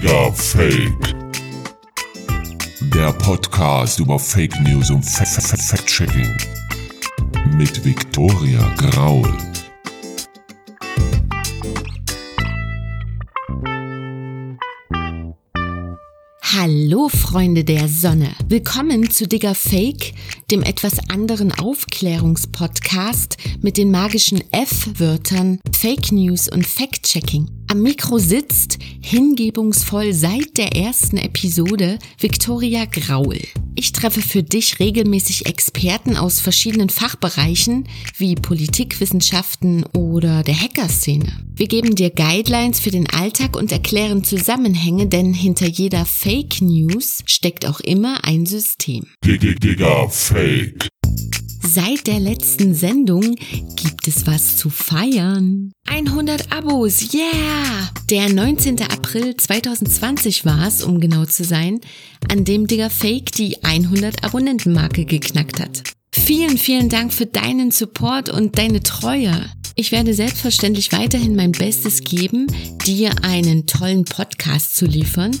Digga Fake. Der Podcast über Fake News und Fact-Checking. Mit Victoria Graul. Hallo Freunde der Sonne. Willkommen zu Digger Fake, dem etwas anderen Aufklärungspodcast mit den magischen F-Wörtern Fake News und Fact-Checking. Am Mikro sitzt, hingebungsvoll seit der ersten Episode, Victoria Graul. Ich treffe für dich regelmäßig Experten aus verschiedenen Fachbereichen wie Politikwissenschaften oder der Hackerszene. Wir geben dir Guidelines für den Alltag und erklären Zusammenhänge, denn hinter jeder Fake News steckt auch immer ein System. Digga Fake. Seit der letzten Sendung gibt es was zu feiern. 100 Abos, yeah! Der 19. April 2020 war es, um genau zu sein, an dem Digger Fake die 100 Abonnentenmarke geknackt hat. Vielen, vielen Dank für deinen Support und deine Treue. Ich werde selbstverständlich weiterhin mein Bestes geben, dir einen tollen Podcast zu liefern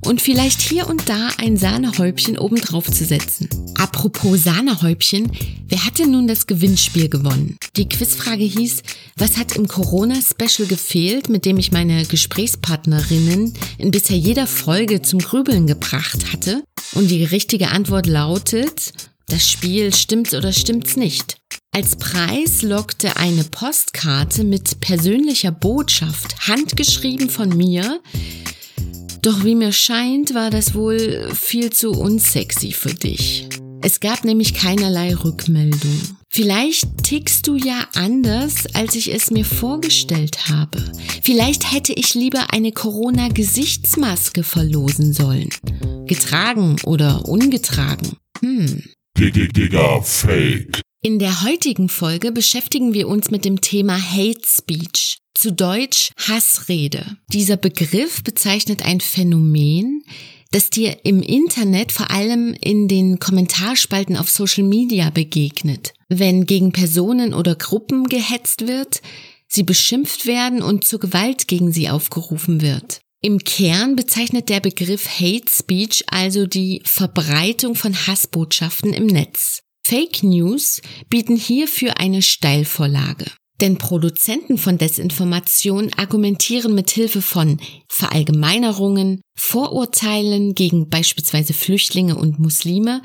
und vielleicht hier und da ein Sahnehäubchen obendrauf zu setzen. Apropos Sahnehäubchen, wer hatte nun das Gewinnspiel gewonnen? Die Quizfrage hieß, was hat im Corona-Special gefehlt, mit dem ich meine Gesprächspartnerinnen in bisher jeder Folge zum Grübeln gebracht hatte? Und die richtige Antwort lautet, das Spiel stimmt's oder stimmt's nicht. Als Preis lockte eine Postkarte mit persönlicher Botschaft, handgeschrieben von mir, doch wie mir scheint, war das wohl viel zu unsexy für dich. Es gab nämlich keinerlei Rückmeldung. Vielleicht tickst du ja anders, als ich es mir vorgestellt habe. Vielleicht hätte ich lieber eine Corona-Gesichtsmaske verlosen sollen. Getragen oder ungetragen. Hm. Digga Fake. In der heutigen Folge beschäftigen wir uns mit dem Thema Hate Speech zu Deutsch Hassrede. Dieser Begriff bezeichnet ein Phänomen, das dir im Internet vor allem in den Kommentarspalten auf Social Media begegnet. Wenn gegen Personen oder Gruppen gehetzt wird, sie beschimpft werden und zur Gewalt gegen sie aufgerufen wird. Im Kern bezeichnet der Begriff Hate Speech also die Verbreitung von Hassbotschaften im Netz. Fake News bieten hierfür eine Steilvorlage. Denn Produzenten von Desinformation argumentieren mit Hilfe von Verallgemeinerungen, Vorurteilen gegen beispielsweise Flüchtlinge und Muslime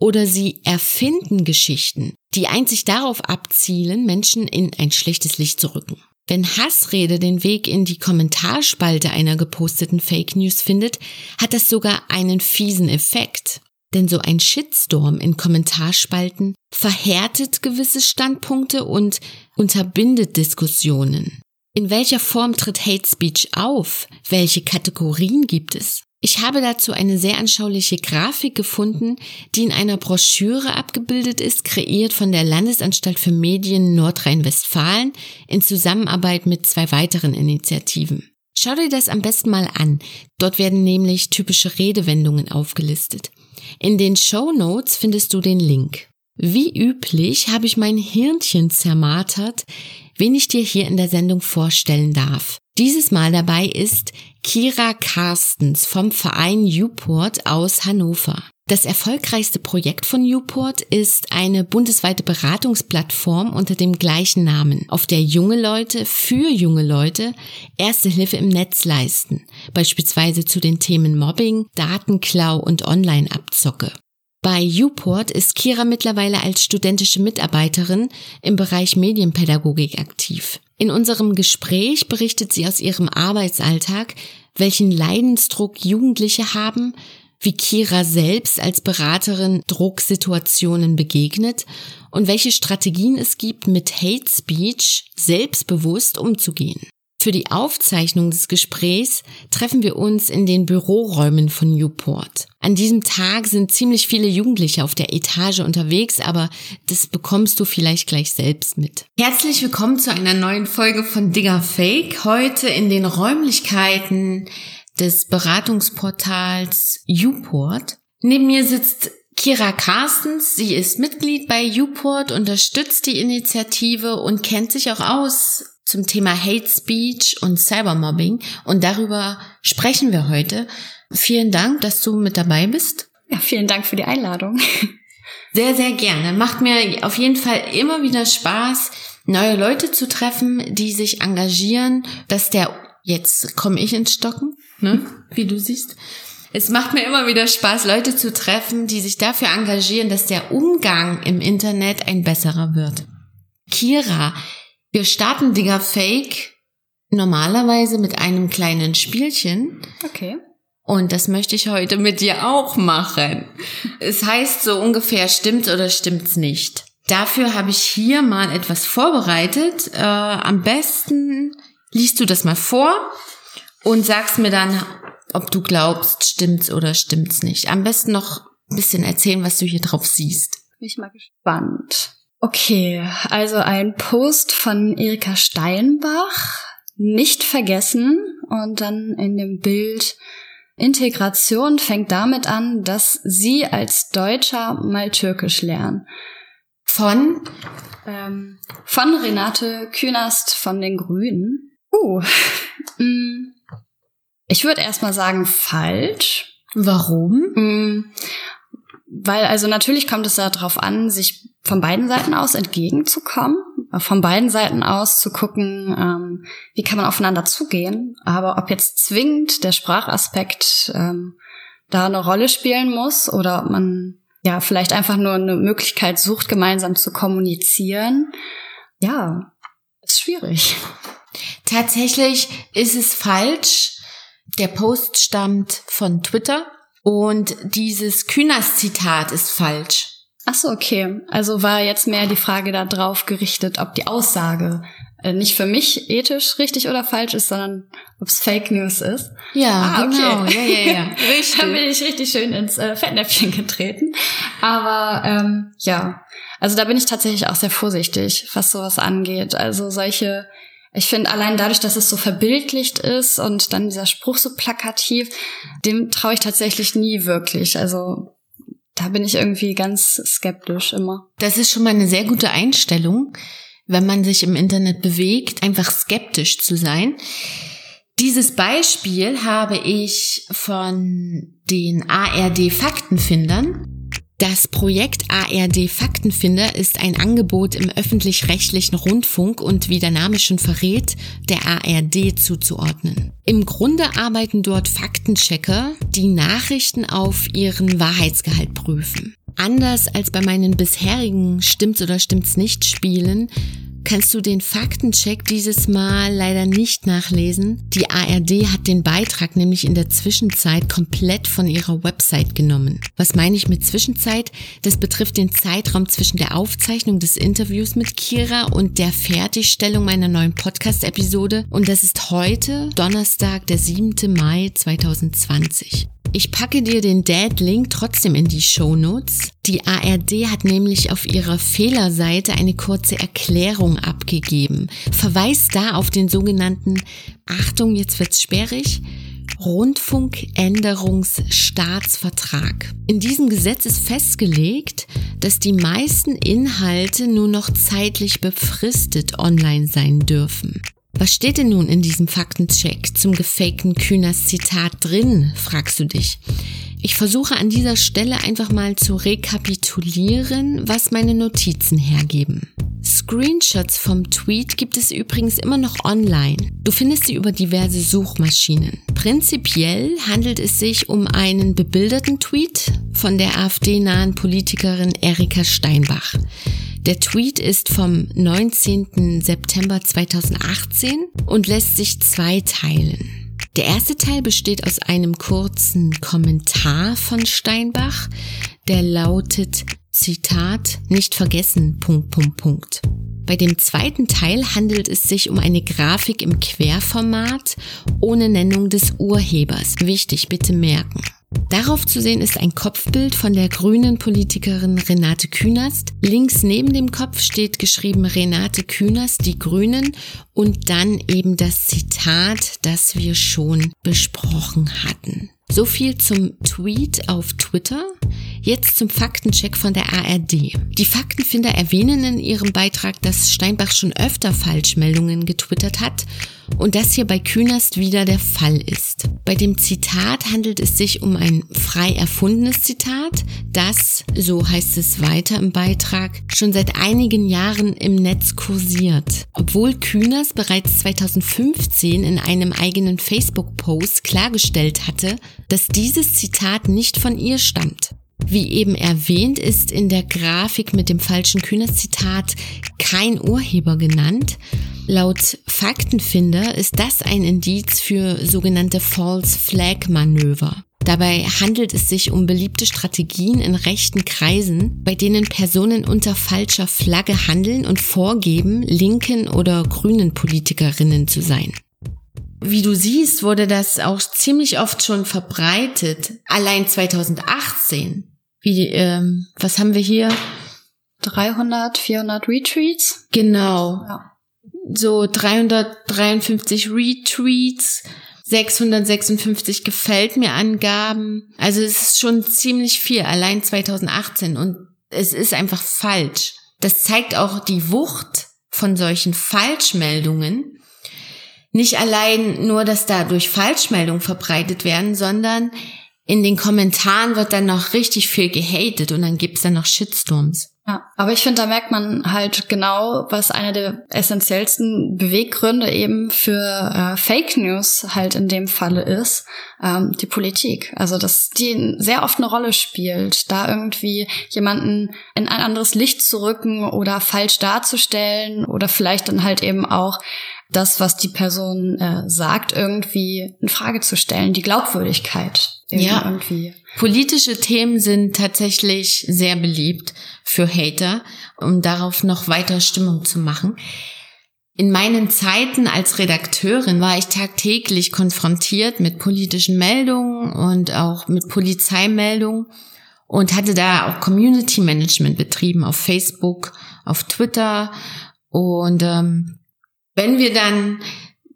oder sie erfinden Geschichten, die einzig darauf abzielen, Menschen in ein schlechtes Licht zu rücken. Wenn Hassrede den Weg in die Kommentarspalte einer geposteten Fake News findet, hat das sogar einen fiesen Effekt. Denn so ein Shitstorm in Kommentarspalten verhärtet gewisse Standpunkte und unterbindet Diskussionen. In welcher Form tritt Hate Speech auf? Welche Kategorien gibt es? Ich habe dazu eine sehr anschauliche Grafik gefunden, die in einer Broschüre abgebildet ist, kreiert von der Landesanstalt für Medien Nordrhein-Westfalen in Zusammenarbeit mit zwei weiteren Initiativen. Schau dir das am besten mal an. Dort werden nämlich typische Redewendungen aufgelistet. In den Show Notes findest du den Link. Wie üblich habe ich mein Hirnchen zermartert, wen ich dir hier in der Sendung vorstellen darf. Dieses Mal dabei ist Kira Carstens vom Verein Uport aus Hannover. Das erfolgreichste Projekt von Newport ist eine bundesweite Beratungsplattform unter dem gleichen Namen, auf der junge Leute für junge Leute erste Hilfe im Netz leisten, beispielsweise zu den Themen Mobbing, Datenklau und Online-Abzocke. Bei Uport ist Kira mittlerweile als studentische Mitarbeiterin im Bereich Medienpädagogik aktiv. In unserem Gespräch berichtet sie aus ihrem Arbeitsalltag, welchen Leidensdruck Jugendliche haben, wie Kira selbst als Beraterin Drucksituationen begegnet und welche Strategien es gibt, mit Hate Speech selbstbewusst umzugehen. Für die Aufzeichnung des Gesprächs treffen wir uns in den Büroräumen von Newport. An diesem Tag sind ziemlich viele Jugendliche auf der Etage unterwegs, aber das bekommst du vielleicht gleich selbst mit. Herzlich willkommen zu einer neuen Folge von Digger Fake. Heute in den Räumlichkeiten des Beratungsportals Uport. Neben mir sitzt Kira Carstens. Sie ist Mitglied bei Uport, unterstützt die Initiative und kennt sich auch aus zum Thema Hate Speech und Cybermobbing und darüber sprechen wir heute. Vielen Dank, dass du mit dabei bist. Ja, vielen Dank für die Einladung. Sehr, sehr gerne. Macht mir auf jeden Fall immer wieder Spaß, neue Leute zu treffen, die sich engagieren, dass der, jetzt komme ich ins Stocken, ne, wie du siehst. Es macht mir immer wieder Spaß, Leute zu treffen, die sich dafür engagieren, dass der Umgang im Internet ein besserer wird. Kira, wir starten Digger Fake normalerweise mit einem kleinen Spielchen. Okay. Und das möchte ich heute mit dir auch machen. Es heißt so ungefähr, stimmt's oder stimmt's nicht. Dafür habe ich hier mal etwas vorbereitet. Äh, am besten liest du das mal vor und sagst mir dann, ob du glaubst, stimmt's oder stimmt's nicht. Am besten noch ein bisschen erzählen, was du hier drauf siehst. Bin ich mal gespannt. Okay, also ein Post von Erika Steinbach, nicht vergessen und dann in dem Bild Integration fängt damit an, dass sie als Deutscher mal Türkisch lernen. Von? Ähm, von Renate Künast von den Grünen. Uh, mm, ich würde erstmal sagen falsch. Warum? Mm, weil also natürlich kommt es darauf an, sich von beiden Seiten aus entgegenzukommen, von beiden Seiten aus zu gucken, ähm, wie kann man aufeinander zugehen. Aber ob jetzt zwingend der Sprachaspekt ähm, da eine Rolle spielen muss oder ob man ja vielleicht einfach nur eine Möglichkeit sucht, gemeinsam zu kommunizieren, ja, ist schwierig. Tatsächlich ist es falsch. Der Post stammt von Twitter und dieses Kühners-Zitat ist falsch. Ach so, okay. Also war jetzt mehr die Frage darauf gerichtet, ob die Aussage äh, nicht für mich ethisch richtig oder falsch ist, sondern ob es Fake News ist. Ja, ah, okay. genau. Ja, ja, ja. Richtig. Dann bin ich richtig schön ins äh, Fettnäpfchen getreten. Aber ähm, ja, also da bin ich tatsächlich auch sehr vorsichtig, was sowas angeht. Also solche ich finde allein dadurch, dass es so verbildlicht ist und dann dieser Spruch so plakativ, dem traue ich tatsächlich nie wirklich. Also da bin ich irgendwie ganz skeptisch immer. Das ist schon mal eine sehr gute Einstellung, wenn man sich im Internet bewegt, einfach skeptisch zu sein. Dieses Beispiel habe ich von den ARD Faktenfindern. Das Projekt ARD Faktenfinder ist ein Angebot im öffentlich-rechtlichen Rundfunk und wie der Name schon verrät, der ARD zuzuordnen. Im Grunde arbeiten dort Faktenchecker, die Nachrichten auf ihren Wahrheitsgehalt prüfen. Anders als bei meinen bisherigen Stimmt's oder stimmt's nicht Spielen kannst du den Faktencheck dieses Mal leider nicht nachlesen. Die ARD hat den Beitrag nämlich in der Zwischenzeit komplett von ihrer Website genommen. Was meine ich mit Zwischenzeit? Das betrifft den Zeitraum zwischen der Aufzeichnung des Interviews mit Kira und der Fertigstellung meiner neuen Podcast-Episode. Und das ist heute, Donnerstag, der 7. Mai 2020. Ich packe dir den Dad-Link trotzdem in die Show Notes. Die ARD hat nämlich auf ihrer Fehlerseite eine kurze Erklärung abgegeben. Verweist da auf den sogenannten, Achtung, jetzt wird's sperrig, Rundfunkänderungsstaatsvertrag. In diesem Gesetz ist festgelegt, dass die meisten Inhalte nur noch zeitlich befristet online sein dürfen. Was steht denn nun in diesem Faktencheck zum gefakten Kühners Zitat drin, fragst du dich. Ich versuche an dieser Stelle einfach mal zu rekapitulieren, was meine Notizen hergeben. Screenshots vom Tweet gibt es übrigens immer noch online. Du findest sie über diverse Suchmaschinen. Prinzipiell handelt es sich um einen bebilderten Tweet von der AfD-nahen Politikerin Erika Steinbach. Der Tweet ist vom 19. September 2018 und lässt sich zweiteilen. Der erste Teil besteht aus einem kurzen Kommentar von Steinbach, der lautet Zitat nicht vergessen Punkt Punkt Punkt. Bei dem zweiten Teil handelt es sich um eine Grafik im Querformat ohne Nennung des Urhebers. Wichtig, bitte merken. Darauf zu sehen ist ein Kopfbild von der grünen Politikerin Renate Künast. Links neben dem Kopf steht geschrieben Renate Künast, die Grünen und dann eben das Zitat, das wir schon besprochen hatten. So viel zum Tweet auf Twitter. Jetzt zum Faktencheck von der ARD. Die Faktenfinder erwähnen in ihrem Beitrag, dass Steinbach schon öfter Falschmeldungen getwittert hat und das hier bei Künast wieder der Fall ist. Bei dem Zitat handelt es sich um ein frei erfundenes Zitat, das, so heißt es weiter im Beitrag, schon seit einigen Jahren im Netz kursiert. Obwohl Kühners bereits 2015 in einem eigenen Facebook-Post klargestellt hatte, dass dieses Zitat nicht von ihr stammt. Wie eben erwähnt, ist in der Grafik mit dem falschen Kühners-Zitat kein Urheber genannt. Laut Faktenfinder ist das ein Indiz für sogenannte False Flag Manöver. Dabei handelt es sich um beliebte Strategien in rechten Kreisen, bei denen Personen unter falscher Flagge handeln und vorgeben, linken oder grünen Politikerinnen zu sein. Wie du siehst, wurde das auch ziemlich oft schon verbreitet. Allein 2018 wie, ähm, was haben wir hier? 300, 400 Retweets? Genau. Ja. So 353 Retweets, 656 gefällt mir Angaben. Also es ist schon ziemlich viel, allein 2018 und es ist einfach falsch. Das zeigt auch die Wucht von solchen Falschmeldungen. Nicht allein nur, dass dadurch Falschmeldungen verbreitet werden, sondern in den Kommentaren wird dann noch richtig viel gehatet und dann gibt's dann noch Shitstorms. Ja, aber ich finde, da merkt man halt genau, was einer der essentiellsten Beweggründe eben für äh, Fake News halt in dem Falle ist, ähm, die Politik. Also, dass die sehr oft eine Rolle spielt, da irgendwie jemanden in ein anderes Licht zu rücken oder falsch darzustellen oder vielleicht dann halt eben auch das, was die Person äh, sagt, irgendwie in Frage zu stellen, die Glaubwürdigkeit ja. irgendwie. Politische Themen sind tatsächlich sehr beliebt für Hater, um darauf noch weiter Stimmung zu machen. In meinen Zeiten als Redakteurin war ich tagtäglich konfrontiert mit politischen Meldungen und auch mit Polizeimeldungen und hatte da auch Community Management betrieben auf Facebook, auf Twitter und ähm, wenn wir dann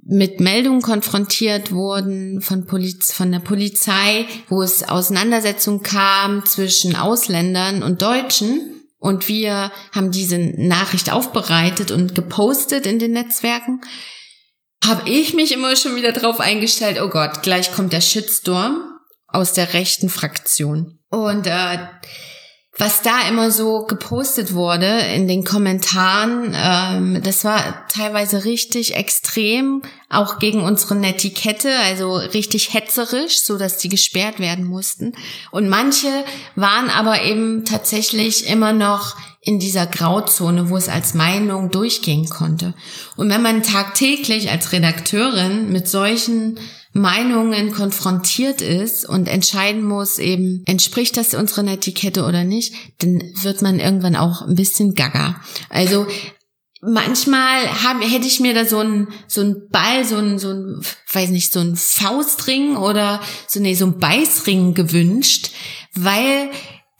mit Meldungen konfrontiert wurden von, Poliz von der Polizei, wo es Auseinandersetzungen kam zwischen Ausländern und Deutschen. Und wir haben diese Nachricht aufbereitet und gepostet in den Netzwerken. Habe ich mich immer schon wieder drauf eingestellt, oh Gott, gleich kommt der Shitstorm aus der rechten Fraktion. Und äh, was da immer so gepostet wurde in den Kommentaren, ähm, das war teilweise richtig extrem, auch gegen unsere Netiquette, also richtig hetzerisch, so dass die gesperrt werden mussten. Und manche waren aber eben tatsächlich immer noch in dieser Grauzone, wo es als Meinung durchgehen konnte. Und wenn man tagtäglich als Redakteurin mit solchen Meinungen konfrontiert ist und entscheiden muss, eben entspricht das unserer Netiquette oder nicht, dann wird man irgendwann auch ein bisschen gaga. Also manchmal hab, hätte ich mir da so ein so ein Ball, so ein so ein weiß nicht, so ein Faustring oder so nee, so ein Beißring gewünscht, weil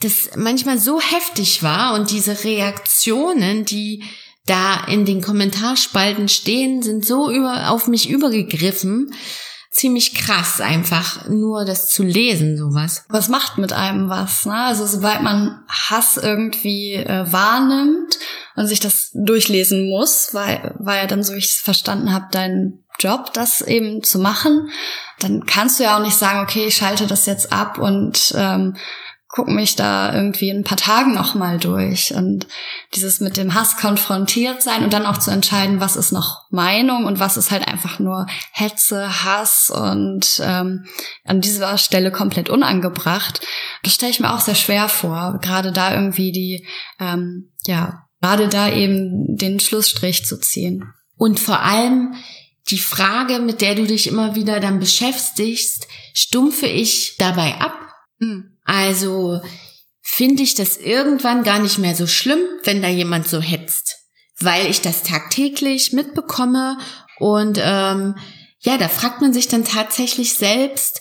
das manchmal so heftig war und diese Reaktionen, die da in den Kommentarspalten stehen, sind so über auf mich übergegriffen, ziemlich krass einfach, nur das zu lesen, sowas. Was macht mit einem was, ne? Also sobald man Hass irgendwie äh, wahrnimmt und sich das durchlesen muss, weil, weil ja dann, so ich es verstanden habe, dein Job, das eben zu machen, dann kannst du ja auch nicht sagen, okay, ich schalte das jetzt ab und ähm, gucke mich da irgendwie in ein paar Tagen nochmal durch. Und dieses mit dem Hass konfrontiert sein und dann auch zu entscheiden, was ist noch Meinung und was ist halt einfach nur Hetze, Hass und ähm, an dieser Stelle komplett unangebracht. Das stelle ich mir auch sehr schwer vor, gerade da irgendwie die, ähm, ja, gerade da eben den Schlussstrich zu ziehen. Und vor allem die Frage, mit der du dich immer wieder dann beschäftigst, stumpfe ich dabei ab? Hm also finde ich das irgendwann gar nicht mehr so schlimm, wenn da jemand so hetzt, weil ich das tagtäglich mitbekomme und ähm, ja, da fragt man sich dann tatsächlich selbst,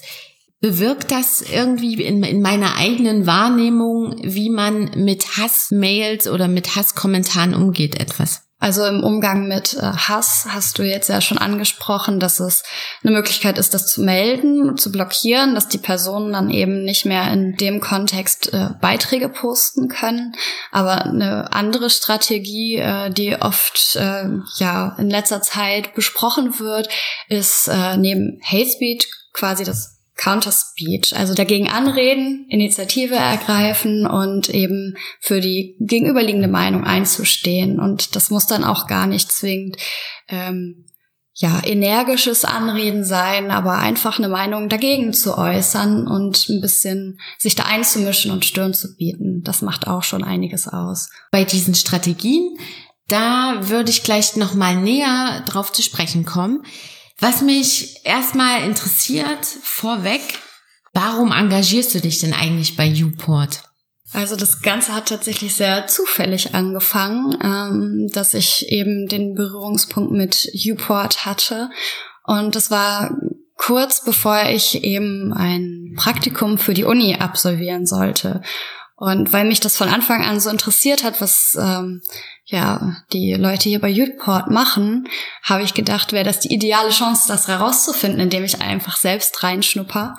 bewirkt das irgendwie in, in meiner eigenen Wahrnehmung, wie man mit Hassmails oder mit Hasskommentaren umgeht etwas? Also im Umgang mit äh, Hass hast du jetzt ja schon angesprochen, dass es eine Möglichkeit ist, das zu melden, zu blockieren, dass die Personen dann eben nicht mehr in dem Kontext äh, Beiträge posten können. Aber eine andere Strategie, äh, die oft ja in letzter Zeit besprochen wird, ist neben Hate Speech quasi das Counter-Speech, also dagegen anreden, Initiative ergreifen und eben für die gegenüberliegende Meinung einzustehen. Und das muss dann auch gar nicht zwingend ähm, ja energisches Anreden sein, aber einfach eine Meinung dagegen zu äußern und ein bisschen sich da einzumischen und Stirn zu bieten. Das macht auch schon einiges aus. Bei diesen Strategien, da würde ich gleich noch mal näher drauf zu sprechen kommen. Was mich erstmal interessiert, vorweg, warum engagierst du dich denn eigentlich bei Uport? Also das Ganze hat tatsächlich sehr zufällig angefangen, ähm, dass ich eben den Berührungspunkt mit Uport hatte. Und das war kurz bevor ich eben ein Praktikum für die Uni absolvieren sollte. Und weil mich das von Anfang an so interessiert hat, was ähm, ja die Leute hier bei Youthport machen, habe ich gedacht, wäre das die ideale Chance, das herauszufinden, indem ich einfach selbst reinschnupper.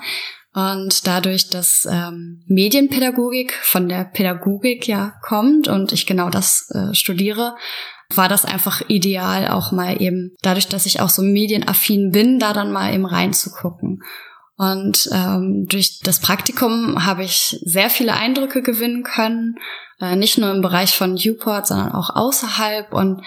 Und dadurch, dass ähm, Medienpädagogik von der Pädagogik ja kommt und ich genau das äh, studiere, war das einfach ideal, auch mal eben dadurch, dass ich auch so medienaffin bin, da dann mal eben reinzugucken. Und ähm, durch das Praktikum habe ich sehr viele Eindrücke gewinnen können, äh, nicht nur im Bereich von Newport, sondern auch außerhalb. Und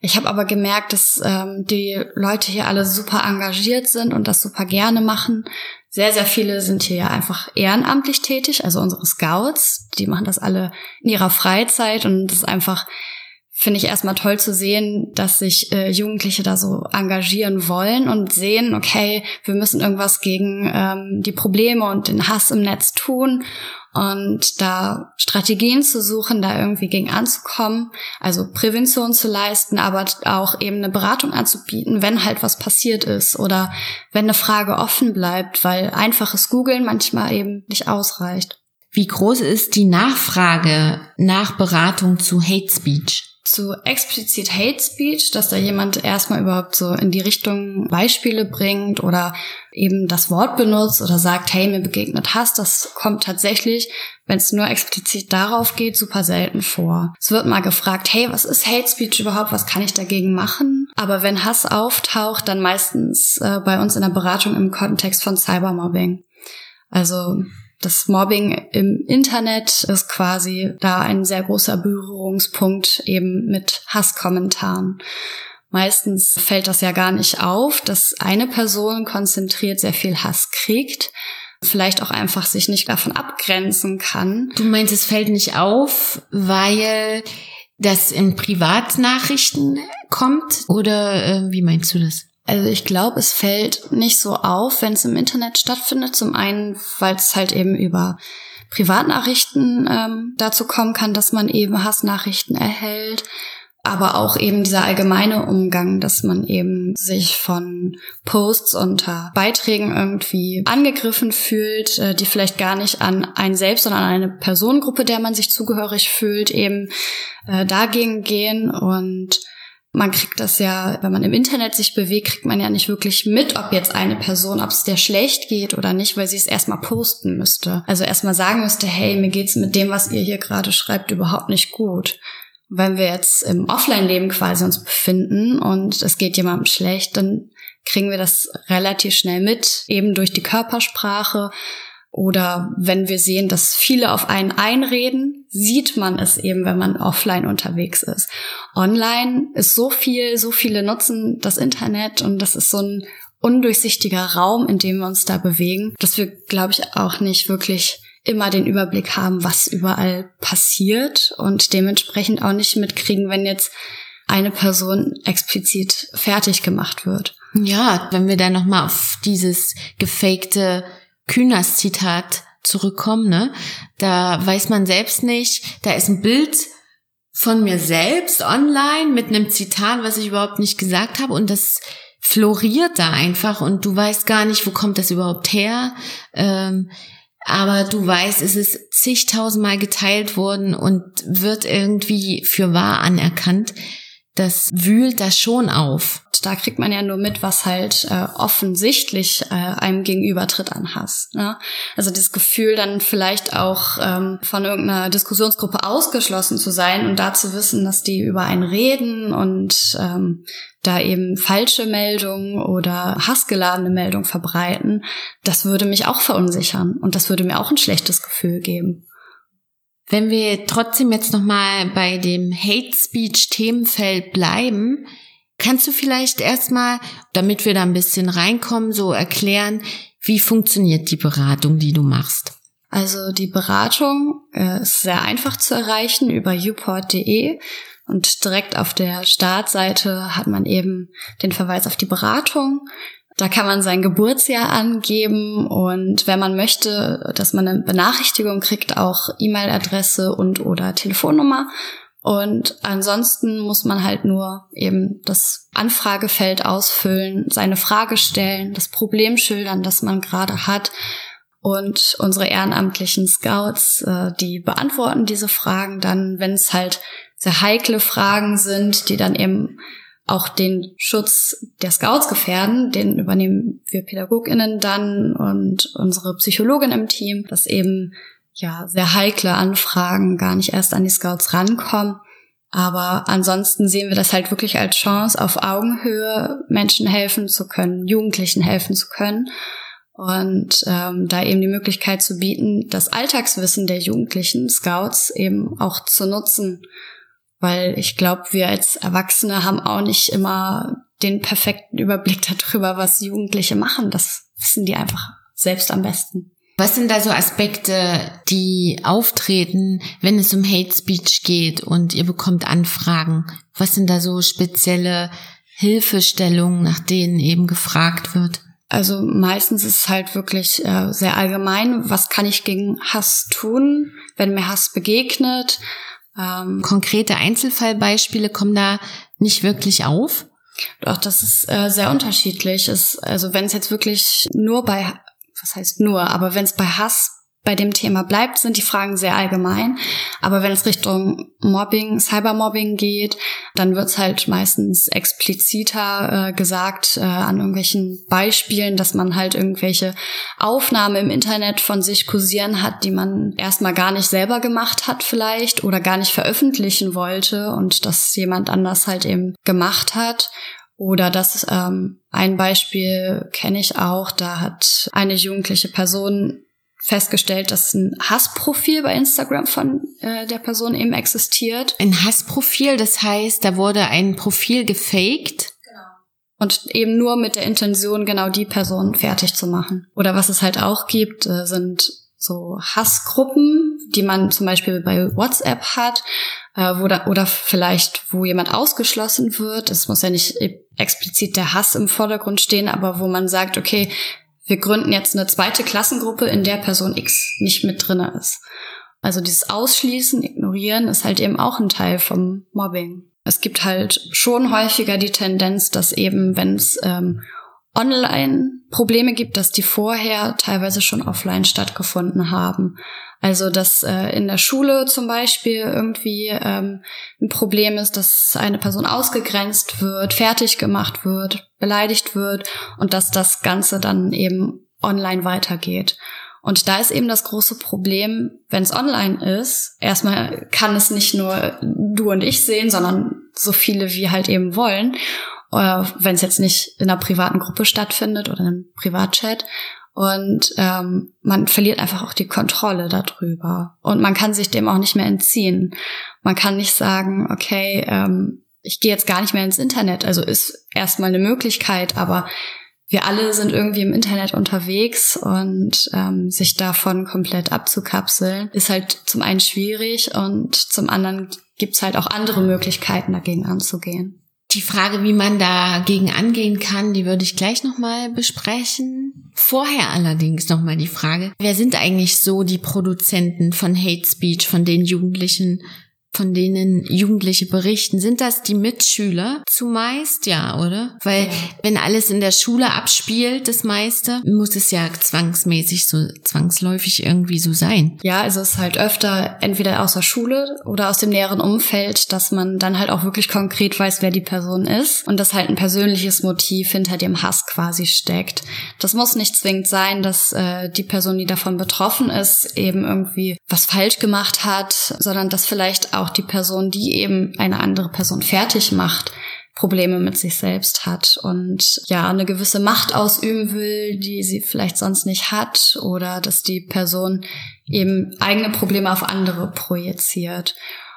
ich habe aber gemerkt, dass ähm, die Leute hier alle super engagiert sind und das super gerne machen. Sehr, sehr viele sind hier einfach ehrenamtlich tätig, also unsere Scouts, die machen das alle in ihrer Freizeit und das ist einfach finde ich erstmal toll zu sehen, dass sich äh, Jugendliche da so engagieren wollen und sehen, okay, wir müssen irgendwas gegen ähm, die Probleme und den Hass im Netz tun und da Strategien zu suchen, da irgendwie gegen anzukommen, also Prävention zu leisten, aber auch eben eine Beratung anzubieten, wenn halt was passiert ist oder wenn eine Frage offen bleibt, weil einfaches Googeln manchmal eben nicht ausreicht. Wie groß ist die Nachfrage nach Beratung zu Hate Speech? Zu explizit Hate Speech, dass da jemand erstmal überhaupt so in die Richtung Beispiele bringt oder eben das Wort benutzt oder sagt, hey, mir begegnet Hass, das kommt tatsächlich, wenn es nur explizit darauf geht, super selten vor. Es wird mal gefragt, hey, was ist Hate Speech überhaupt, was kann ich dagegen machen? Aber wenn Hass auftaucht, dann meistens äh, bei uns in der Beratung im Kontext von Cybermobbing. Also das Mobbing im Internet ist quasi da ein sehr großer Berührungspunkt eben mit Hasskommentaren. Meistens fällt das ja gar nicht auf, dass eine Person konzentriert sehr viel Hass kriegt, vielleicht auch einfach sich nicht davon abgrenzen kann. Du meinst, es fällt nicht auf, weil das in Privatnachrichten kommt? Oder äh, wie meinst du das? Also ich glaube, es fällt nicht so auf, wenn es im Internet stattfindet. Zum einen, weil es halt eben über Privatnachrichten ähm, dazu kommen kann, dass man eben Hassnachrichten erhält. Aber auch eben dieser allgemeine Umgang, dass man eben sich von Posts unter Beiträgen irgendwie angegriffen fühlt, äh, die vielleicht gar nicht an einen selbst, sondern an eine Personengruppe, der man sich zugehörig fühlt, eben äh, dagegen gehen und man kriegt das ja, wenn man im Internet sich bewegt, kriegt man ja nicht wirklich mit, ob jetzt eine Person, ob es der schlecht geht oder nicht, weil sie es erstmal posten müsste. Also erstmal sagen müsste, hey, mir geht's mit dem, was ihr hier gerade schreibt, überhaupt nicht gut. Wenn wir jetzt im Offline-Leben quasi uns befinden und es geht jemandem schlecht, dann kriegen wir das relativ schnell mit, eben durch die Körpersprache, oder wenn wir sehen, dass viele auf einen einreden, sieht man es eben, wenn man offline unterwegs ist. Online ist so viel, so viele nutzen das Internet und das ist so ein undurchsichtiger Raum, in dem wir uns da bewegen, dass wir, glaube ich, auch nicht wirklich immer den Überblick haben, was überall passiert und dementsprechend auch nicht mitkriegen, wenn jetzt eine Person explizit fertig gemacht wird. Ja, wenn wir dann nochmal auf dieses gefakte Kühners Zitat zurückkommen, ne? Da weiß man selbst nicht, da ist ein Bild von mir selbst online mit einem Zitat, was ich überhaupt nicht gesagt habe und das floriert da einfach und du weißt gar nicht, wo kommt das überhaupt her. Ähm, aber du weißt, es ist zigtausendmal geteilt worden und wird irgendwie für wahr anerkannt. Das wühlt das schon auf. Da kriegt man ja nur mit, was halt äh, offensichtlich äh, einem gegenübertritt an Hass. Ne? Also dieses Gefühl, dann vielleicht auch ähm, von irgendeiner Diskussionsgruppe ausgeschlossen zu sein und da zu wissen, dass die über einen reden und ähm, da eben falsche Meldungen oder hassgeladene Meldungen verbreiten, das würde mich auch verunsichern und das würde mir auch ein schlechtes Gefühl geben. Wenn wir trotzdem jetzt nochmal bei dem Hate Speech Themenfeld bleiben, kannst du vielleicht erstmal, damit wir da ein bisschen reinkommen, so erklären, wie funktioniert die Beratung, die du machst? Also die Beratung äh, ist sehr einfach zu erreichen über uport.de und direkt auf der Startseite hat man eben den Verweis auf die Beratung. Da kann man sein Geburtsjahr angeben und wenn man möchte, dass man eine Benachrichtigung kriegt, auch E-Mail-Adresse und oder Telefonnummer. Und ansonsten muss man halt nur eben das Anfragefeld ausfüllen, seine Frage stellen, das Problem schildern, das man gerade hat. Und unsere ehrenamtlichen Scouts, äh, die beantworten diese Fragen dann, wenn es halt sehr heikle Fragen sind, die dann eben auch den Schutz der Scouts gefährden, den übernehmen wir PädagogInnen dann und unsere Psychologin im Team, dass eben ja sehr heikle Anfragen gar nicht erst an die Scouts rankommen. Aber ansonsten sehen wir das halt wirklich als Chance, auf Augenhöhe Menschen helfen zu können, Jugendlichen helfen zu können. Und ähm, da eben die Möglichkeit zu bieten, das Alltagswissen der Jugendlichen Scouts eben auch zu nutzen weil ich glaube, wir als Erwachsene haben auch nicht immer den perfekten Überblick darüber, was Jugendliche machen. Das wissen die einfach selbst am besten. Was sind da so Aspekte, die auftreten, wenn es um Hate Speech geht und ihr bekommt Anfragen? Was sind da so spezielle Hilfestellungen, nach denen eben gefragt wird? Also meistens ist es halt wirklich äh, sehr allgemein. Was kann ich gegen Hass tun, wenn mir Hass begegnet? Ähm, Konkrete Einzelfallbeispiele kommen da nicht wirklich auf? Doch, das ist äh, sehr unterschiedlich. Es, also wenn es jetzt wirklich nur bei, was heißt nur, aber wenn es bei Hass bei dem Thema bleibt, sind die Fragen sehr allgemein. Aber wenn es Richtung Mobbing, Cybermobbing geht, dann wird es halt meistens expliziter äh, gesagt äh, an irgendwelchen Beispielen, dass man halt irgendwelche Aufnahmen im Internet von sich kursieren hat, die man erstmal gar nicht selber gemacht hat vielleicht oder gar nicht veröffentlichen wollte und das jemand anders halt eben gemacht hat. Oder das ähm, ein Beispiel kenne ich auch, da hat eine jugendliche Person festgestellt, dass ein Hassprofil bei Instagram von äh, der Person eben existiert. Ein Hassprofil, das heißt, da wurde ein Profil gefaked. Genau. Und eben nur mit der Intention, genau die Person fertig zu machen. Oder was es halt auch gibt, äh, sind so Hassgruppen, die man zum Beispiel bei WhatsApp hat, äh, wo da, oder vielleicht, wo jemand ausgeschlossen wird. Es muss ja nicht explizit der Hass im Vordergrund stehen, aber wo man sagt, okay, wir gründen jetzt eine zweite Klassengruppe, in der Person X nicht mit drinne ist. Also dieses Ausschließen, Ignorieren ist halt eben auch ein Teil vom Mobbing. Es gibt halt schon häufiger die Tendenz, dass eben, wenn es ähm, online Probleme gibt, dass die vorher teilweise schon offline stattgefunden haben. Also dass äh, in der Schule zum Beispiel irgendwie ähm, ein Problem ist, dass eine Person ausgegrenzt wird, fertig gemacht wird, beleidigt wird und dass das Ganze dann eben online weitergeht. Und da ist eben das große Problem, wenn es online ist, erstmal kann es nicht nur du und ich sehen, sondern so viele wie halt eben wollen äh, wenn es jetzt nicht in einer privaten Gruppe stattfindet oder in einem Privatchat. Und ähm, man verliert einfach auch die Kontrolle darüber. Und man kann sich dem auch nicht mehr entziehen. Man kann nicht sagen, okay, ähm, ich gehe jetzt gar nicht mehr ins Internet. Also ist erstmal eine Möglichkeit, aber wir alle sind irgendwie im Internet unterwegs und ähm, sich davon komplett abzukapseln, ist halt zum einen schwierig und zum anderen gibt's halt auch andere Möglichkeiten, dagegen anzugehen. Die Frage, wie man dagegen angehen kann, die würde ich gleich nochmal besprechen. Vorher allerdings nochmal die Frage, wer sind eigentlich so die Produzenten von Hate Speech, von den Jugendlichen? Von denen Jugendliche berichten, sind das die Mitschüler zumeist, ja, oder? Weil ja. wenn alles in der Schule abspielt, das meiste, muss es ja zwangsmäßig so, zwangsläufig irgendwie so sein. Ja, also es ist halt öfter entweder aus der Schule oder aus dem näheren Umfeld, dass man dann halt auch wirklich konkret weiß, wer die Person ist und dass halt ein persönliches Motiv hinter dem Hass quasi steckt. Das muss nicht zwingend sein, dass äh, die Person, die davon betroffen ist, eben irgendwie was falsch gemacht hat, sondern dass vielleicht auch die Person, die eben eine andere Person fertig macht, Probleme mit sich selbst hat und ja, eine gewisse Macht ausüben will, die sie vielleicht sonst nicht hat oder dass die Person eben eigene Probleme auf andere projiziert.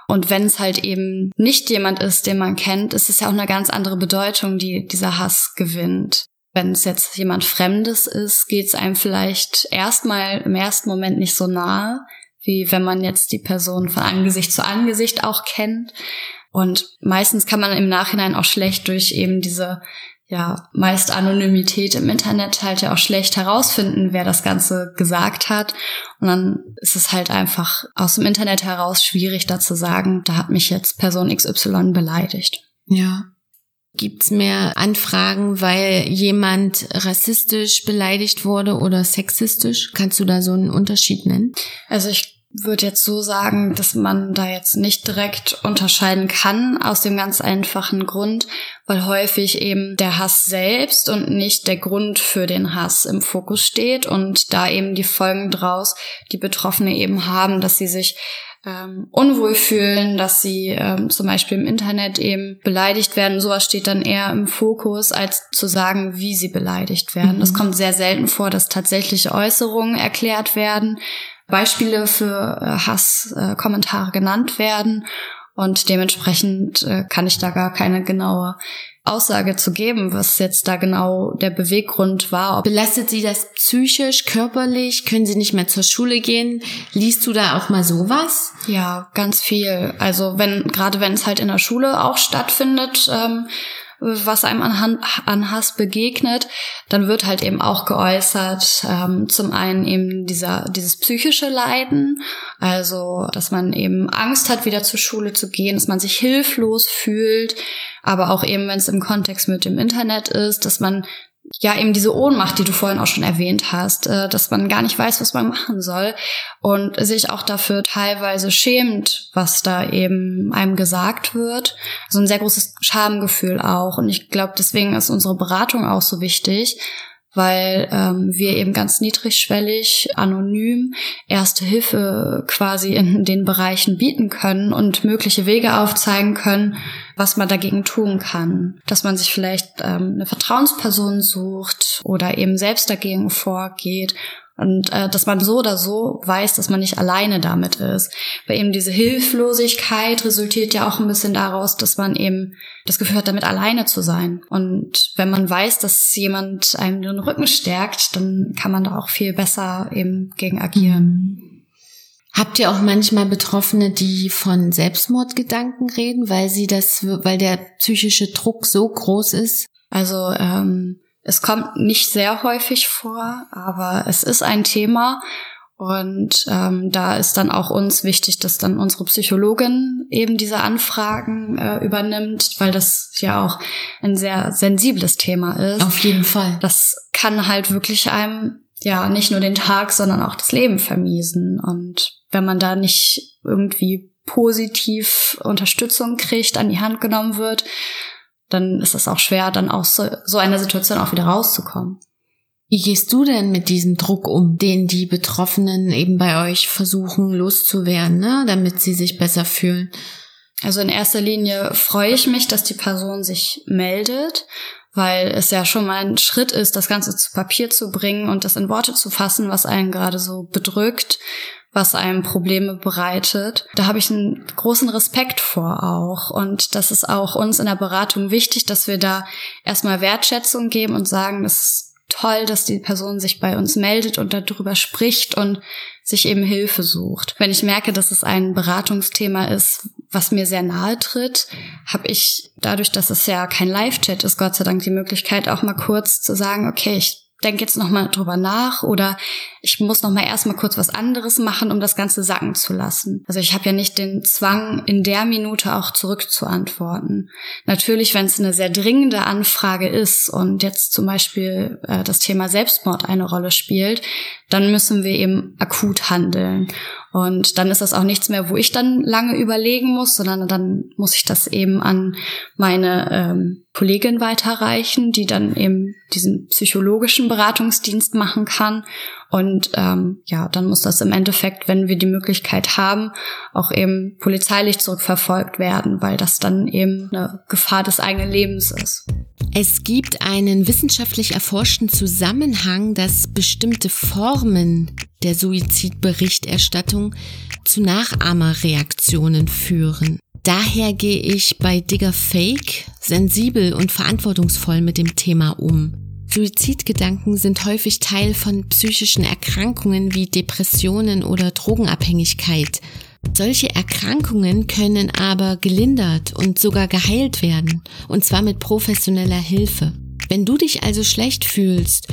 Und wenn es halt eben nicht jemand ist, den man kennt, ist es ja auch eine ganz andere Bedeutung, die dieser Hass gewinnt. Wenn es jetzt jemand Fremdes ist, geht es einem vielleicht erstmal im ersten Moment nicht so nahe, wie wenn man jetzt die Person von Angesicht zu Angesicht auch kennt. Und meistens kann man im Nachhinein auch schlecht durch eben diese ja meist Anonymität im Internet halt ja auch schlecht herausfinden, wer das Ganze gesagt hat. Und dann ist es halt einfach aus dem Internet heraus schwierig, da zu sagen, da hat mich jetzt Person XY beleidigt. Ja. Gibt's mehr Anfragen, weil jemand rassistisch beleidigt wurde oder sexistisch? Kannst du da so einen Unterschied nennen? Also ich würde jetzt so sagen, dass man da jetzt nicht direkt unterscheiden kann, aus dem ganz einfachen Grund, weil häufig eben der Hass selbst und nicht der Grund für den Hass im Fokus steht und da eben die Folgen draus die Betroffene eben haben, dass sie sich ähm, unwohl fühlen, dass sie ähm, zum Beispiel im Internet eben beleidigt werden. Sowas steht dann eher im Fokus, als zu sagen, wie sie beleidigt werden. Es mhm. kommt sehr selten vor, dass tatsächliche Äußerungen erklärt werden. Beispiele für äh, Hasskommentare genannt werden. Und dementsprechend äh, kann ich da gar keine genaue Aussage zu geben, was jetzt da genau der Beweggrund war. Belastet Sie das psychisch, körperlich? Können Sie nicht mehr zur Schule gehen? Liest du da auch mal sowas? Ja, ganz viel. Also wenn, gerade wenn es halt in der Schule auch stattfindet, ähm, was einem an, an Hass begegnet, dann wird halt eben auch geäußert, ähm, zum einen eben dieser, dieses psychische Leiden, also dass man eben Angst hat, wieder zur Schule zu gehen, dass man sich hilflos fühlt, aber auch eben, wenn es im Kontext mit dem Internet ist, dass man ja eben diese Ohnmacht, die du vorhin auch schon erwähnt hast, äh, dass man gar nicht weiß, was man machen soll und sich auch dafür teilweise schämt, was da eben einem gesagt wird. Also ein sehr großes Schamgefühl auch. Und ich glaube, deswegen ist unsere Beratung auch so wichtig, weil ähm, wir eben ganz niedrigschwellig, anonym Erste Hilfe quasi in den Bereichen bieten können und mögliche Wege aufzeigen können, was man dagegen tun kann. Dass man sich vielleicht ähm, eine Vertrauensperson sucht oder eben selbst dagegen vorgeht und äh, dass man so oder so weiß, dass man nicht alleine damit ist. Weil eben diese Hilflosigkeit resultiert ja auch ein bisschen daraus, dass man eben das Gefühl hat, damit alleine zu sein. Und wenn man weiß, dass jemand einem den Rücken stärkt, dann kann man da auch viel besser eben gegen agieren. Habt ihr auch manchmal Betroffene, die von Selbstmordgedanken reden, weil sie das, weil der psychische Druck so groß ist? Also ähm, es kommt nicht sehr häufig vor, aber es ist ein Thema. Und ähm, da ist dann auch uns wichtig, dass dann unsere Psychologin eben diese Anfragen äh, übernimmt, weil das ja auch ein sehr sensibles Thema ist. Auf jeden Fall. Das kann halt wirklich einem ja nicht nur den Tag, sondern auch das Leben vermiesen. Und wenn man da nicht irgendwie positiv Unterstützung kriegt, an die Hand genommen wird, dann ist es auch schwer, dann aus so, so einer Situation auch wieder rauszukommen. Wie gehst du denn mit diesem Druck um, den die Betroffenen eben bei euch versuchen loszuwerden, ne, damit sie sich besser fühlen? Also in erster Linie freue ich mich, dass die Person sich meldet, weil es ja schon mal ein Schritt ist, das Ganze zu Papier zu bringen und das in Worte zu fassen, was einen gerade so bedrückt was einem Probleme bereitet. Da habe ich einen großen Respekt vor auch. Und das ist auch uns in der Beratung wichtig, dass wir da erstmal Wertschätzung geben und sagen, das ist toll, dass die Person sich bei uns meldet und darüber spricht und sich eben Hilfe sucht. Wenn ich merke, dass es ein Beratungsthema ist, was mir sehr nahe tritt, habe ich dadurch, dass es ja kein Live-Chat ist, Gott sei Dank die Möglichkeit auch mal kurz zu sagen, okay, ich denke jetzt noch mal drüber nach oder ich muss noch mal erstmal kurz was anderes machen, um das Ganze sacken zu lassen. Also ich habe ja nicht den Zwang, in der Minute auch zurückzuantworten. Natürlich, wenn es eine sehr dringende Anfrage ist und jetzt zum Beispiel äh, das Thema Selbstmord eine Rolle spielt, dann müssen wir eben akut handeln. Und dann ist das auch nichts mehr, wo ich dann lange überlegen muss, sondern dann muss ich das eben an meine ähm, Kollegin weiterreichen, die dann eben diesen psychologischen Beratungsdienst machen kann. Und ähm, ja, dann muss das im Endeffekt, wenn wir die Möglichkeit haben, auch eben polizeilich zurückverfolgt werden, weil das dann eben eine Gefahr des eigenen Lebens ist. Es gibt einen wissenschaftlich erforschten Zusammenhang, dass bestimmte Formen der Suizidberichterstattung zu Nachahmerreaktionen führen. Daher gehe ich bei Digger Fake sensibel und verantwortungsvoll mit dem Thema um. Suizidgedanken sind häufig Teil von psychischen Erkrankungen wie Depressionen oder Drogenabhängigkeit. Solche Erkrankungen können aber gelindert und sogar geheilt werden, und zwar mit professioneller Hilfe. Wenn du dich also schlecht fühlst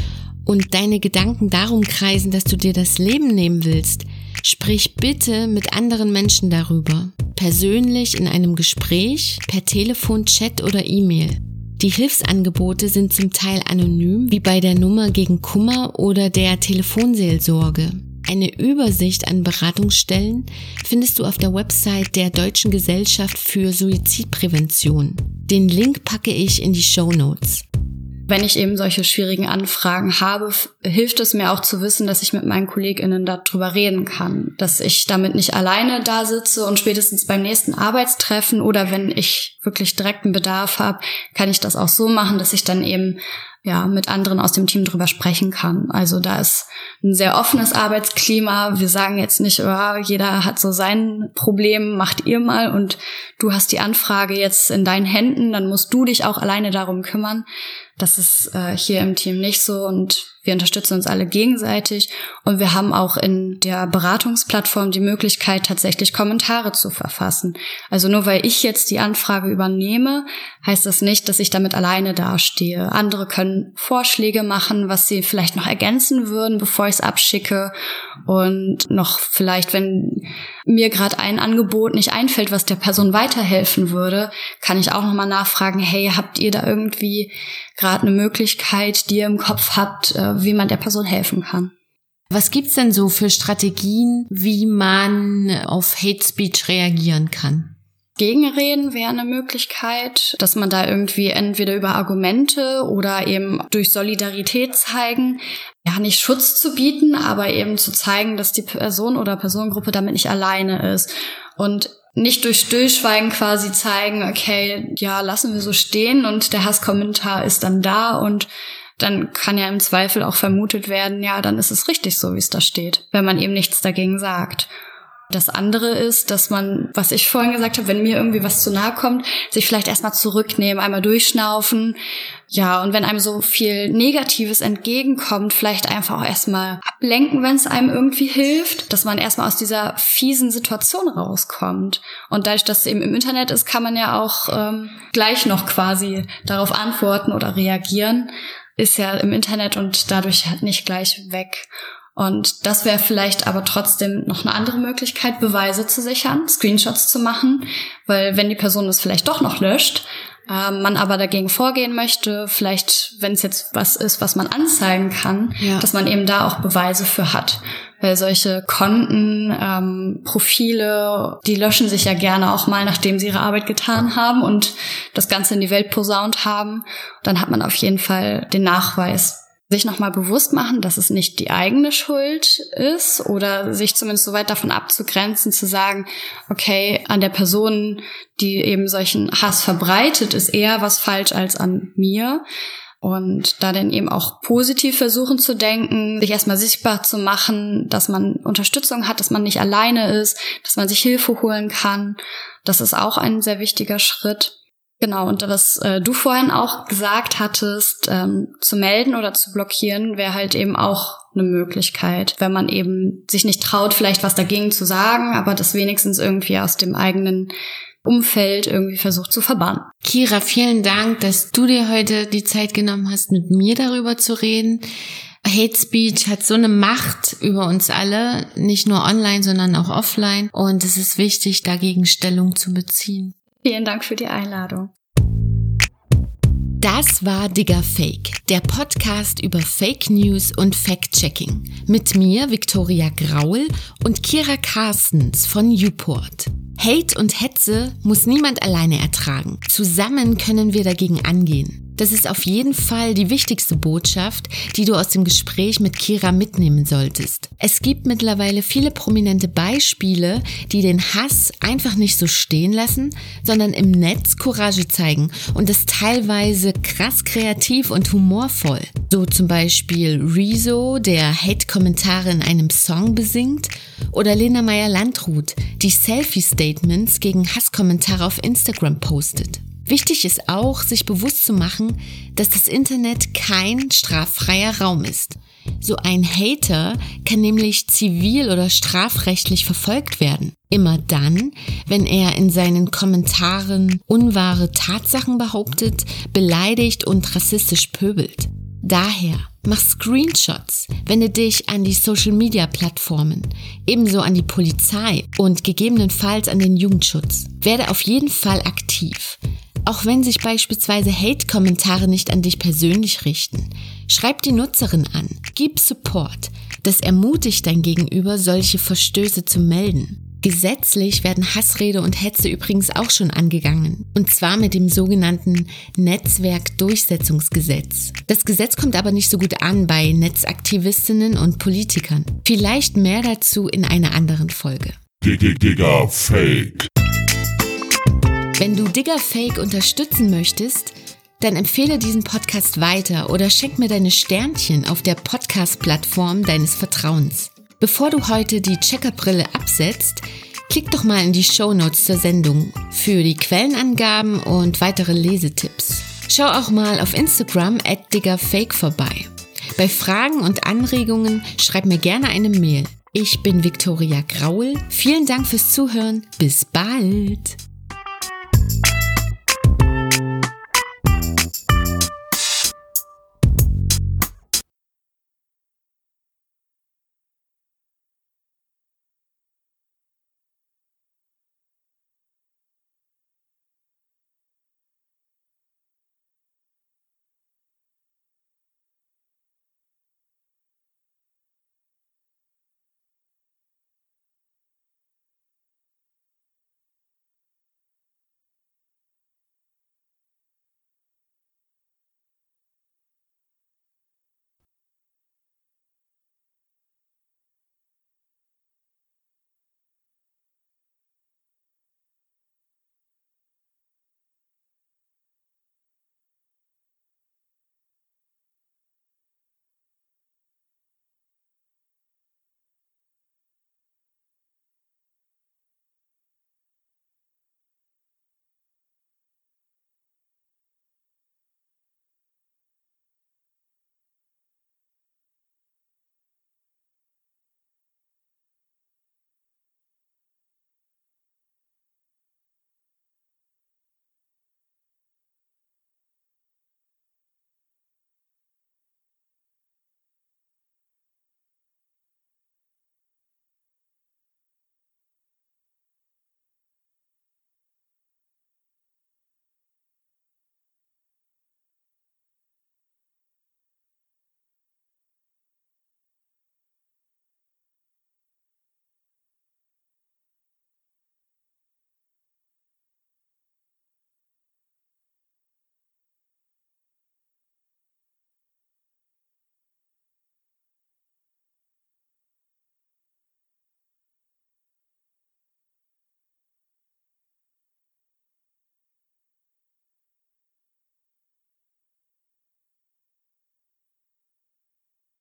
und deine Gedanken darum kreisen, dass du dir das Leben nehmen willst, sprich bitte mit anderen Menschen darüber. Persönlich in einem Gespräch, per Telefon, Chat oder E-Mail. Die Hilfsangebote sind zum Teil anonym, wie bei der Nummer gegen Kummer oder der Telefonseelsorge. Eine Übersicht an Beratungsstellen findest du auf der Website der Deutschen Gesellschaft für Suizidprävention. Den Link packe ich in die Show Notes. Wenn ich eben solche schwierigen Anfragen habe, hilft es mir auch zu wissen, dass ich mit meinen KollegInnen darüber reden kann. Dass ich damit nicht alleine da sitze und spätestens beim nächsten Arbeitstreffen oder wenn ich wirklich direkten Bedarf habe, kann ich das auch so machen, dass ich dann eben ja, mit anderen aus dem Team drüber sprechen kann. Also da ist ein sehr offenes Arbeitsklima. Wir sagen jetzt nicht, oh, jeder hat so sein Problem, macht ihr mal und du hast die Anfrage jetzt in deinen Händen, dann musst du dich auch alleine darum kümmern, das ist äh, hier im Team nicht so und wir unterstützen uns alle gegenseitig und wir haben auch in der Beratungsplattform die Möglichkeit, tatsächlich Kommentare zu verfassen. Also nur weil ich jetzt die Anfrage übernehme, heißt das nicht, dass ich damit alleine dastehe. Andere können Vorschläge machen, was sie vielleicht noch ergänzen würden, bevor ich es abschicke und noch vielleicht, wenn mir gerade ein Angebot nicht einfällt, was der Person weiterhelfen würde, kann ich auch nochmal nachfragen, hey, habt ihr da irgendwie gerade eine Möglichkeit, die ihr im Kopf habt, äh, wie man der Person helfen kann? Was gibt's denn so für Strategien, wie man auf Hate Speech reagieren kann? Gegenreden wäre eine Möglichkeit, dass man da irgendwie entweder über Argumente oder eben durch Solidarität zeigen, ja, nicht Schutz zu bieten, aber eben zu zeigen, dass die Person oder Personengruppe damit nicht alleine ist. Und nicht durch Stillschweigen quasi zeigen, okay, ja, lassen wir so stehen und der Hasskommentar ist dann da und dann kann ja im Zweifel auch vermutet werden, ja, dann ist es richtig so, wie es da steht, wenn man eben nichts dagegen sagt. Das andere ist, dass man, was ich vorhin gesagt habe, wenn mir irgendwie was zu nahe kommt, sich vielleicht erstmal zurücknehmen, einmal durchschnaufen. Ja, und wenn einem so viel Negatives entgegenkommt, vielleicht einfach auch erstmal ablenken, wenn es einem irgendwie hilft, dass man erstmal aus dieser fiesen Situation rauskommt. Und dadurch, dass es eben im Internet ist, kann man ja auch ähm, gleich noch quasi darauf antworten oder reagieren. Ist ja im Internet und dadurch halt nicht gleich weg. Und das wäre vielleicht aber trotzdem noch eine andere Möglichkeit, Beweise zu sichern, Screenshots zu machen, weil wenn die Person es vielleicht doch noch löscht, äh, man aber dagegen vorgehen möchte, vielleicht, wenn es jetzt was ist, was man anzeigen kann, ja. dass man eben da auch Beweise für hat. Weil solche Konten, ähm, Profile, die löschen sich ja gerne auch mal, nachdem sie ihre Arbeit getan haben und das Ganze in die Welt posaunt haben. Dann hat man auf jeden Fall den Nachweis, sich nochmal bewusst machen, dass es nicht die eigene Schuld ist oder sich zumindest so weit davon abzugrenzen, zu sagen, okay, an der Person, die eben solchen Hass verbreitet, ist eher was falsch als an mir. Und da dann eben auch positiv versuchen zu denken, sich erstmal sichtbar zu machen, dass man Unterstützung hat, dass man nicht alleine ist, dass man sich Hilfe holen kann. Das ist auch ein sehr wichtiger Schritt. Genau, und was äh, du vorhin auch gesagt hattest, ähm, zu melden oder zu blockieren, wäre halt eben auch eine Möglichkeit, wenn man eben sich nicht traut, vielleicht was dagegen zu sagen, aber das wenigstens irgendwie aus dem eigenen Umfeld irgendwie versucht zu verbannen. Kira, vielen Dank, dass du dir heute die Zeit genommen hast, mit mir darüber zu reden. Hate Speech hat so eine Macht über uns alle, nicht nur online, sondern auch offline. Und es ist wichtig, dagegen Stellung zu beziehen. Vielen Dank für die Einladung. Das war Digger Fake, der Podcast über Fake News und Fact-Checking. Mit mir, Viktoria Graul und Kira Carstens von Uport. Hate und Hetze muss niemand alleine ertragen. Zusammen können wir dagegen angehen. Das ist auf jeden Fall die wichtigste Botschaft, die du aus dem Gespräch mit Kira mitnehmen solltest. Es gibt mittlerweile viele prominente Beispiele, die den Hass einfach nicht so stehen lassen, sondern im Netz Courage zeigen und das teilweise krass kreativ und humorvoll. So zum Beispiel Rezo, der Hate-Kommentare in einem Song besingt, oder Lena Meyer-Landrut, die Selfie-Statements gegen Hasskommentare auf Instagram postet. Wichtig ist auch, sich bewusst zu machen, dass das Internet kein straffreier Raum ist. So ein Hater kann nämlich zivil oder strafrechtlich verfolgt werden. Immer dann, wenn er in seinen Kommentaren unwahre Tatsachen behauptet, beleidigt und rassistisch pöbelt. Daher mach Screenshots, wende dich an die Social Media Plattformen, ebenso an die Polizei und gegebenenfalls an den Jugendschutz. Werde auf jeden Fall aktiv. Auch wenn sich beispielsweise Hate-Kommentare nicht an dich persönlich richten, schreib die Nutzerin an, gib Support. Das ermutigt dein Gegenüber, solche Verstöße zu melden. Gesetzlich werden Hassrede und Hetze übrigens auch schon angegangen. Und zwar mit dem sogenannten Netzwerkdurchsetzungsgesetz. Das Gesetz kommt aber nicht so gut an bei Netzaktivistinnen und Politikern. Vielleicht mehr dazu in einer anderen Folge. Digga Fake. Wenn du Digger Fake unterstützen möchtest, dann empfehle diesen Podcast weiter oder schenk mir deine Sternchen auf der Podcast-Plattform deines Vertrauens. Bevor du heute die Checkerbrille absetzt, klick doch mal in die Show Notes zur Sendung für die Quellenangaben und weitere Lesetipps. Schau auch mal auf Instagram at diggerfake vorbei. Bei Fragen und Anregungen schreib mir gerne eine Mail. Ich bin Viktoria Graul. Vielen Dank fürs Zuhören. Bis bald.